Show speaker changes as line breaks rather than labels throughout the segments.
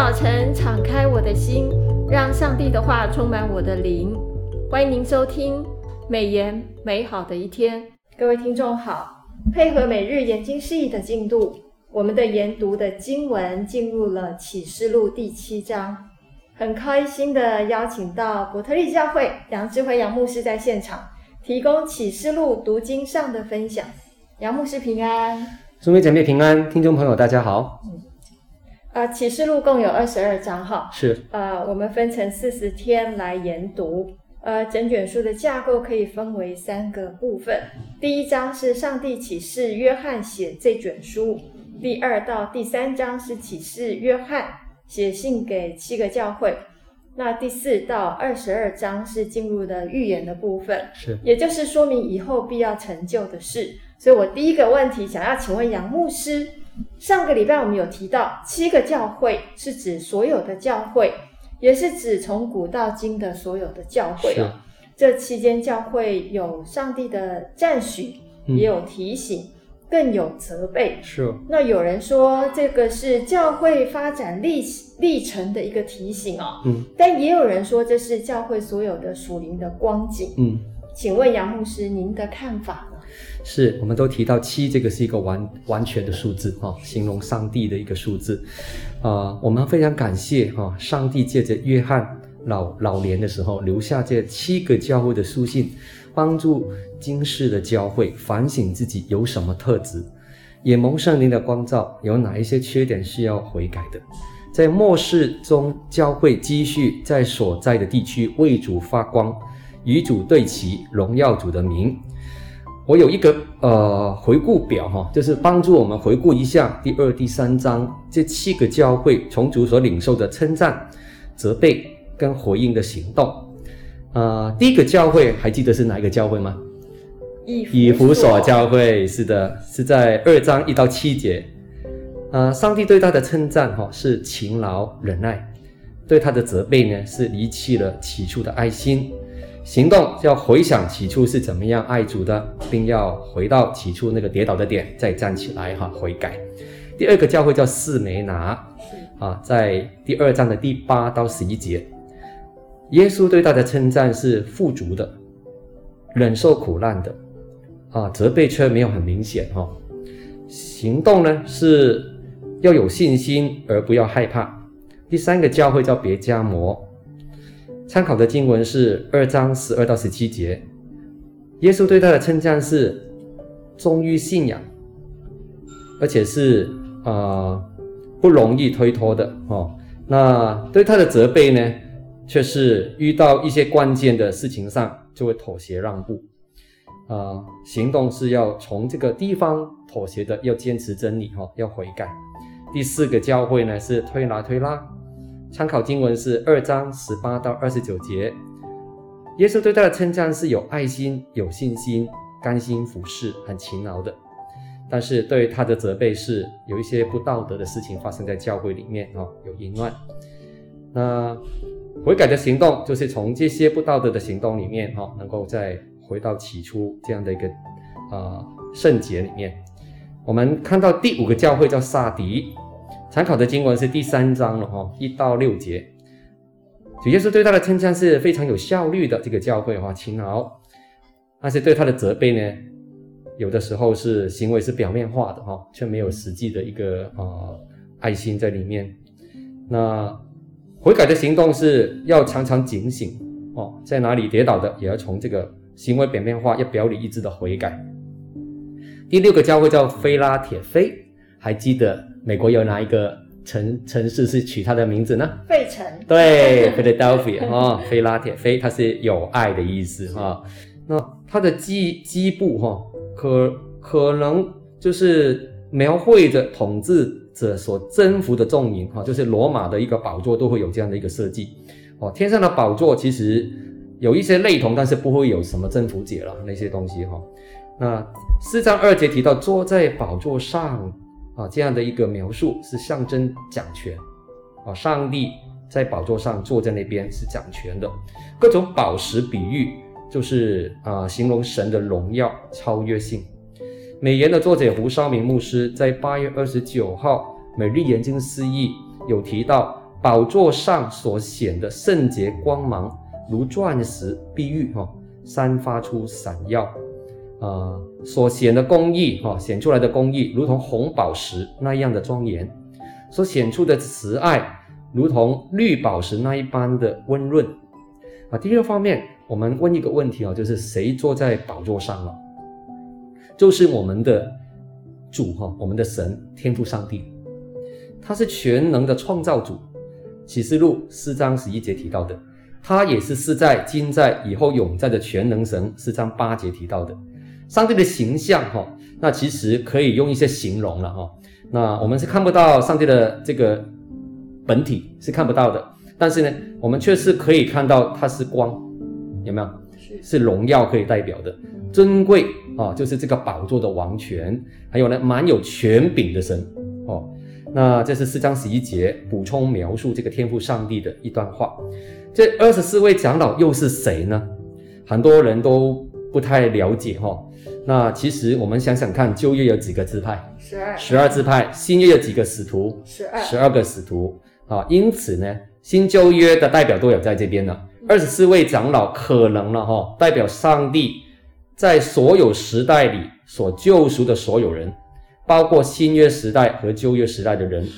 早晨敞开我的心，让上帝的话充满我的灵。欢迎您收听美言美好的一天。各位听众好，配合每日研经释义的进度，我们的研读的经文进入了启示录第七章。很开心的邀请到伯特利教会杨智辉杨牧师在现场，提供启示录读经上的分享。杨牧师平安，
诸位姐妹平安，听众朋友大家好。
嗯呃，启示录共有二十二章哈，
是，
呃，我们分成四十天来研读，呃，整卷书的架构可以分为三个部分。第一章是上帝启示约翰写这卷书，第二到第三章是启示约翰写信给七个教会，那第四到二十二章是进入的预言的部分，
是，
也就是说明以后必要成就的事。所以我第一个问题想要请问杨牧师。上个礼拜我们有提到，七个教会是指所有的教会，也是指从古到今的所有的教会哦。这期间教会有上帝的赞许，也有提醒，嗯、更有责备。
是。
那有人说这个是教会发展历历程的一个提醒哦。
嗯。
但也有人说这是教会所有的属灵的光景。
嗯。
请问杨牧师，您的看法？
是，我们都提到七，这个是一个完完全的数字哈，形容上帝的一个数字，啊、我们非常感谢哈，上帝借着约翰老老年的时候留下这七个教会的书信，帮助今世的教会反省自己有什么特质，也蒙圣灵的光照，有哪一些缺点需要悔改的，在末世中教会积蓄在所在的地区为主发光，与主对齐，荣耀主的名。我有一个呃回顾表哈，就是帮助我们回顾一下第二、第三章这七个教会从主所领受的称赞、责备跟回应的行动。呃，第一个教会还记得是哪一个教会吗？以弗所教会，是的，是在二章一到七节。呃，上帝对他的称赞哈是勤劳忍耐，对他的责备呢是离弃了起初的爱心。行动要回想起初是怎么样爱主的，并要回到起初那个跌倒的点，再站起来哈，悔改。第二个教会叫士每拿，啊，在第二章的第八到十一节，耶稣对他的称赞是富足的，忍受苦难的，啊，责备却没有很明显哈。行动呢是要有信心而不要害怕。第三个教会叫别加摩。参考的经文是二章十二到十七节，耶稣对他的称赞是忠于信仰，而且是啊、不容易推脱的哦。那对他的责备呢，却是遇到一些关键的事情上就会妥协让步啊、行动是要从这个地方妥协的，要坚持真理哈、哦，要悔改。第四个教会呢是推拿推拉。参考经文是二章十八到二十九节，耶稣对他的称赞是有爱心、有信心、甘心服侍、很勤劳的。但是对他的责备是有一些不道德的事情发生在教会里面哦，有淫乱。那悔改的行动就是从这些不道德的行动里面哈，能够再回到起初这样的一个呃圣洁里面。我们看到第五个教会叫撒狄。参考的经文是第三章了哈，一到六节。主耶稣对他的称赞是非常有效率的，这个教会哈，勤劳。但是对他的责备呢，有的时候是行为是表面化的哈，却没有实际的一个啊、呃、爱心在里面。那悔改的行动是要常常警醒哦，在哪里跌倒的，也要从这个行为表面化，要表里一致的悔改。第六个教会叫菲拉铁非，还记得？美国有哪一个城城市是取它的名字呢？
费城。
对，Philadelphia 哈，菲拉铁菲，它是有爱的意思哈。那它的基基部哈，可可能就是描绘着统治者所征服的众民哈，就是罗马的一个宝座都会有这样的一个设计。哦，天上的宝座其实有一些类同，但是不会有什么征服者了那些东西哈。那四章二节提到坐在宝座上。啊，这样的一个描述是象征掌权，啊，上帝在宝座上坐在那边是掌权的，各种宝石比喻就是啊，形容神的荣耀超越性。美言的作者胡绍明牧师在八月二十九号每日研经释义有提到宝座上所显的圣洁光芒，如钻石碧玉哈，散发出闪耀，呃，所显的公义哈，显出来的公义如同红宝石那样的庄严，所显出的慈爱如同绿宝石那一般的温润。啊，第二方面，我们问一个问题啊，就是谁坐在宝座上了？就是我们的主哈，我们的神天父上帝，他是全能的创造主。启示录四章十一节提到的，他也是昔在、今在、以后永在的全能神。四章八节提到的，上帝的形象哈，那其实可以用一些形容了哈。那我们是看不到上帝的这个本体，是看不到的。但是呢，我们却是可以看到它是光，有没有？是是荣耀可以代表的，尊贵啊，就是这个宝座的王权，还有呢，满有权柄的神哦。那这是四章十一节补充描述这个天赋上帝的一段话。这二十四位长老又是谁呢？很多人都不太了解哈、哦。那其实我们想想看，旧约有几个支派？
十二。
十二支派。新约有几个使徒？
十二。
十二个使徒啊，因此呢。新旧约的代表都有在这边了，二十四位长老可能了哈，代表上帝在所有时代里所救赎的所有人，包括新约时代和旧约时代的人，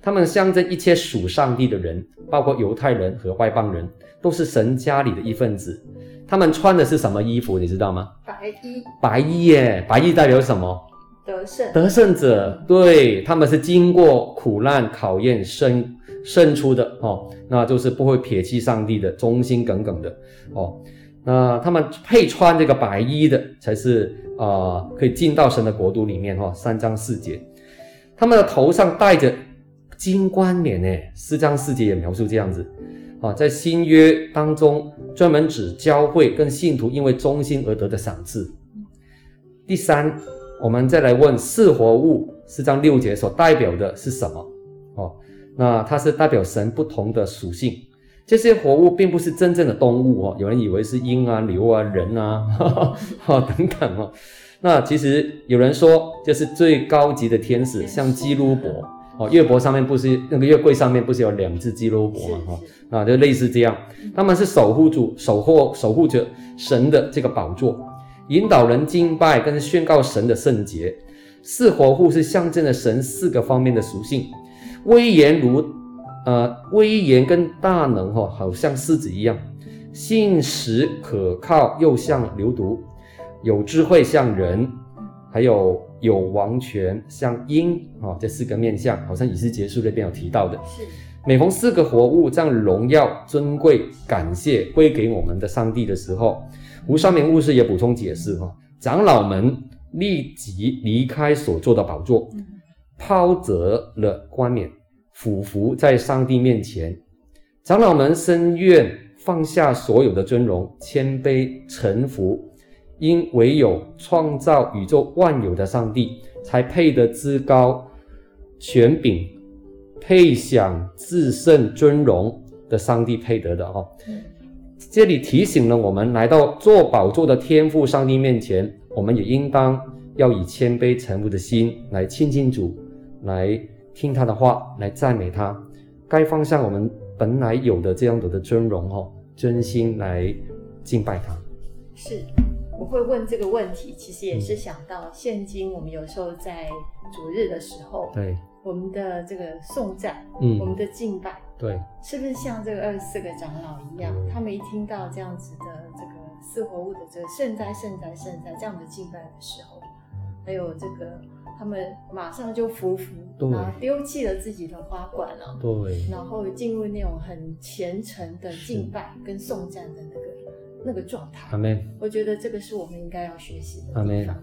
他们象征一切属上帝的人，包括犹太人和外邦人，都是神家里的一份子。他们穿的是什么衣服，你知道吗？
白衣。白
衣耶，白衣代表什么？
得胜。
得胜者，对，他们是经过苦难考验生。胜出的哦，那就是不会撇弃上帝的，忠心耿耿的哦。那他们配穿这个白衣的，才是啊、呃，可以进到神的国度里面哈、哦。三章四节，他们的头上戴着金冠冕诶，四章四节也描述这样子啊，在新约当中专门指教会跟信徒因为忠心而得的赏赐。第三，我们再来问四活物，四章六节所代表的是什么哦？那它是代表神不同的属性，这些活物并不是真正的动物哦，有人以为是鹰啊、牛啊、人啊，哈哈哈等等哦。那其实有人说，就是最高级的天使，像基路伯哦，月帛上面不是那个月桂上面不是有两只基路伯嘛哈，啊，就类似这样，他们是守护主、守护、守护着神的这个宝座，引导人敬拜跟宣告神的圣洁。四活物是象征着神四个方面的属性。威严如，呃，威严跟大能哈、哦，好像狮子一样，信实可靠又像牛犊，有智慧像人，还有有王权像鹰啊、哦，这四个面相，好像以是结束那边有提到的。是，每逢四个活物将荣耀、尊贵、感谢归给我们的上帝的时候，吴绍明牧师也补充解释哈、哦，长老们立即离开所坐的宝座。嗯抛折了冠冕，俯伏在上帝面前。长老们深愿放下所有的尊荣，谦卑臣服，因唯有创造宇宙万有的上帝，才配得至高权柄，配享至圣尊荣的上帝配得的哦。这里提醒了我们，来到坐宝座的天父上帝面前，我们也应当要以谦卑臣服的心来亲近主。来听他的话，来赞美他，该放下我们本来有的这样子的尊荣哦，真心来敬拜他。
是，会问这个问题，其实也是想到现今我们有时候在主日的时候，
对。
我们的这个颂赞，
嗯，
我们的敬拜，
对，
是不是像这个二十四个长老一样，他们一听到这样子的这个四活物的这个圣哉圣哉圣哉这样的敬拜的时候，还有这个。他们马上就匍匐，然后丢弃了自己的花冠了，
对，
然后进入那种很虔诚的敬拜跟颂赞的那个那个状态。阿
门。
我觉得这个是我们应该要学习的地方。
阿门。好，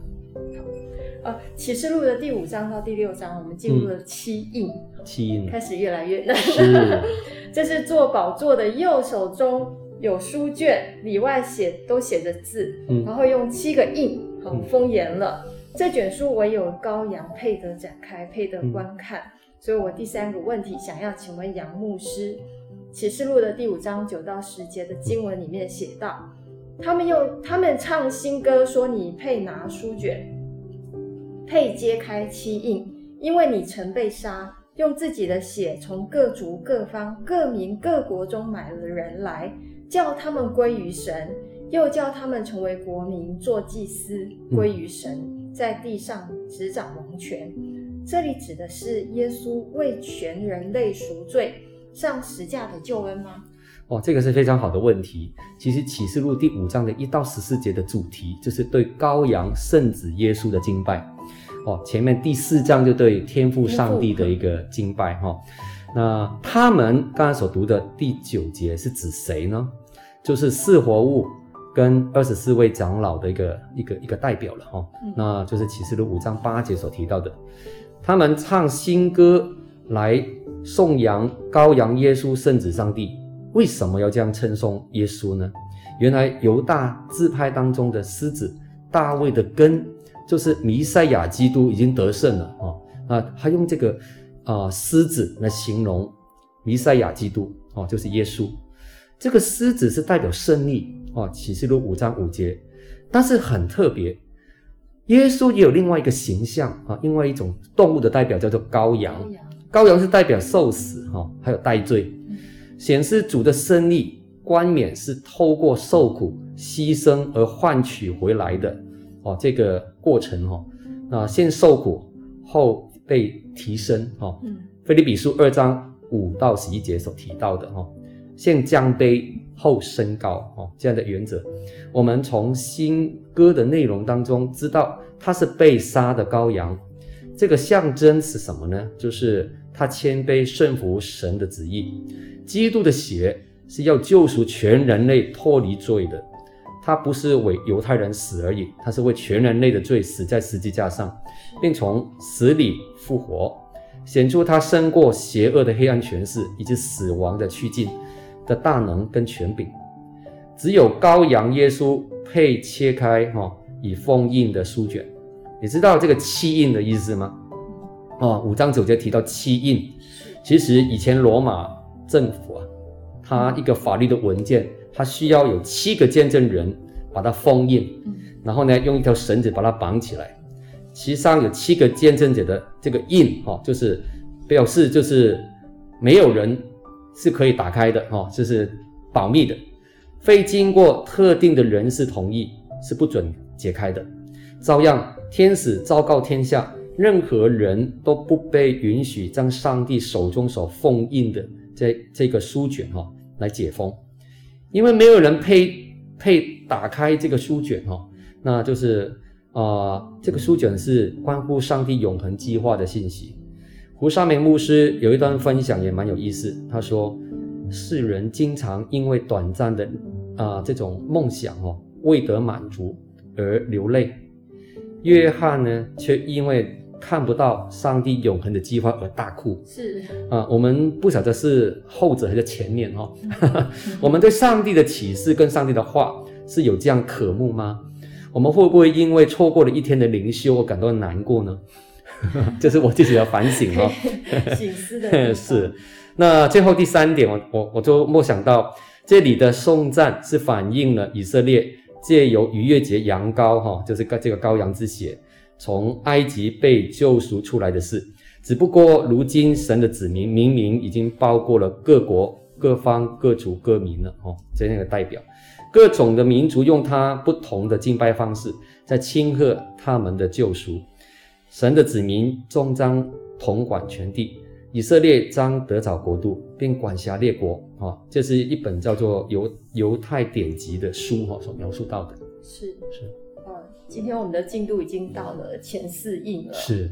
呃，启示录的第五章到第六章，我们进入了七印，
七印
开始越来越难。
是，
这是坐宝座的右手中有书卷，里外写都写着字，嗯，然后用七个印，好封严了。这卷书唯有羔羊配得展开，配得观看。嗯、所以我第三个问题想要请问杨牧师，《启示录》的第五章九到十节的经文里面写道，他们用他们唱新歌说：“你配拿书卷，配揭开七印，因为你曾被杀，用自己的血从各族、各方、各民、各国中买了人来，叫他们归于神，又叫他们成为国民，做祭司，归于神，在地上执掌王权。这里指的是耶稣为全人类赎罪上十架的救恩吗？
哦，这个是非常好的问题。其实启示录第五章的一到十四节的主题就是对羔羊圣子耶稣的敬拜。哦，前面第四章就对天父上帝的一个敬拜哈、哦。那他们刚才所读的第九节是指谁呢？就是四活物跟二十四位长老的一个一个一个代表了哈、哦。那就是启示录五章八节所提到的。他们唱新歌来颂扬羔羊耶稣圣子上帝。为什么要这样称颂耶稣呢？原来犹大自派当中的狮子大卫的根，就是弥赛亚基督已经得胜了啊！啊，他用这个啊狮子来形容弥赛亚基督哦，就是耶稣。这个狮子是代表胜利啊，启示录五章五节。但是很特别。耶稣也有另外一个形象啊，另外一种动物的代表叫做羔羊。羔羊是代表受死哈，还有代罪，显示主的胜利冠冕是透过受苦牺牲而换取回来的哦。这个过程哈，那先受苦后被提升哈。腓立比书二章五到十一节所提到的哈，先降卑后升高哦，这样的原则，我们从新歌的内容当中知道，他是被杀的羔羊，这个象征是什么呢？就是他谦卑顺服神的旨意。基督的血是要救赎全人类脱离罪的，他不是为犹太人死而已，他是为全人类的罪死在十字架上，并从死里复活，显出他胜过邪恶的黑暗权势以及死亡的趋近的大能跟权柄。只有羔羊耶稣配切开哈以封印的书卷，你知道这个七印的意思吗？哦，五章九节提到七印，其实以前罗马政府啊，它一个法律的文件，它需要有七个见证人把它封印，然后呢用一条绳子把它绑起来，其上有七个见证者的这个印哈，就是表示就是没有人是可以打开的哈，就是保密的。非经过特定的人士同意是不准解开的。照样，天使昭告天下，任何人都不被允许将上帝手中所封印的这这个书卷哈来解封，因为没有人配配打开这个书卷哈。那就是啊、这个书卷是关乎上帝永恒计划的信息。胡沙梅牧师有一段分享也蛮有意思，他说。世人经常因为短暂的啊、这种梦想哦未得满足而流泪，约翰呢却因为看不到上帝永恒的计划而大哭。
是
啊、呃，我们不晓得是后者还是前面哦。我们对上帝的启示跟上帝的话是有这样渴慕吗？我们会不会因为错过了一天的灵修而感到难过呢？这是我自己的反省哦。
省思的
是。那最后第三点，我我我就默想到，这里的颂赞是反映了以色列借由逾越节羊羔哈，就是这个羔羊之血，从埃及被救赎出来的事。只不过如今神的子民明明已经包括了各国、各方、各族、各民了哦，这样的代表，各种的民族用他不同的敬拜方式在庆贺他们的救赎。神的子民终将统管全地。以色列将得着国度，并管辖列国。哈、哦，这是一本叫做犹犹太典籍的书哈、哦，所描述到的。
是是，呃，今天我们的进度已经到了前四印了。
是，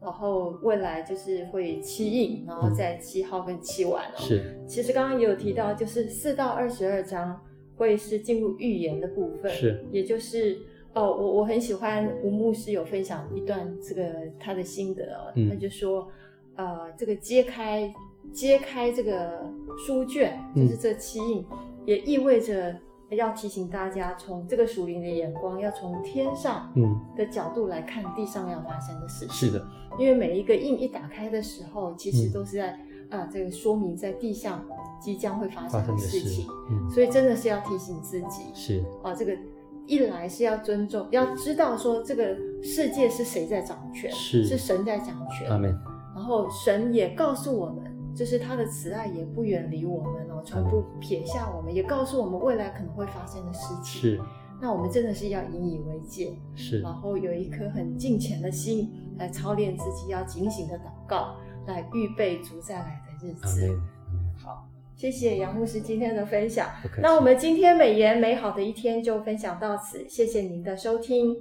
然后未来就是会七印，然后在七号跟七晚哦。
是，
其实刚刚也有提到，就是四到二十二章会是进入预言的部分。
是，
也就是哦，我我很喜欢吴牧师有分享一段这个他的心得哦，嗯、他就说。呃，这个揭开揭开这个书卷，就是这七印，嗯、也意味着要提醒大家，从这个属灵的眼光，要从天上嗯的角度来看地上要发生的事情。
是的，
因为每一个印一打开的时候，其实都是在啊、这个说明在地上即将会发生的事情。嗯，所以真的是要提醒自己。
是
啊、呃，这个一来是要尊重，要知道说这个世界是谁在掌权，
是
是神在掌权。
阿门。
然后神也告诉我们，就是他的慈爱也不远离我们哦，从不撇下我们，也告诉我们未来可能会发生的事情。
是，
那我们真的是要引以为戒，
是，
然后有一颗很敬虔的心来操练自己，要警醒的祷告，来预备主再来的日子。好。谢谢杨牧师今天的分享。那我们今天美言美好的一天就分享到此，谢谢您的收听。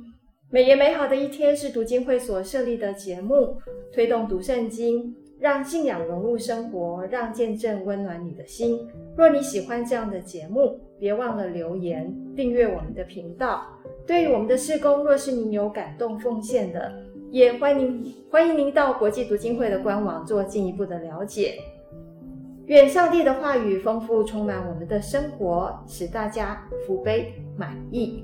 美言美好的一天是读经会所设立的节目，推动读圣经，让信仰融入生活，让见证温暖你的心。若你喜欢这样的节目，别忘了留言订阅我们的频道。对于我们的事工，若是您有感动奉献的，也欢迎欢迎您到国际读经会的官网做进一步的了解。愿上帝的话语丰富充满我们的生活，使大家福杯满溢。